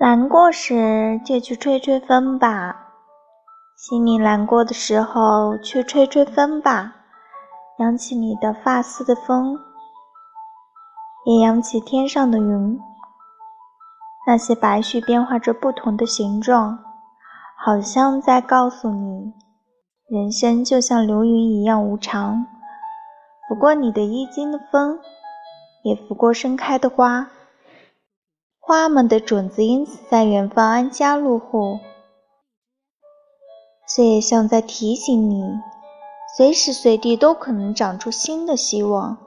难过时就去吹吹风吧，心里难过的时候去吹吹风吧，扬起你的发丝的风，也扬起天上的云。那些白絮变化着不同的形状，好像在告诉你，人生就像流云一样无常，拂过你的衣襟的风，也拂过盛开的花。花们的种子因此在远方安家落户，这也像在提醒你，随时随地都可能长出新的希望。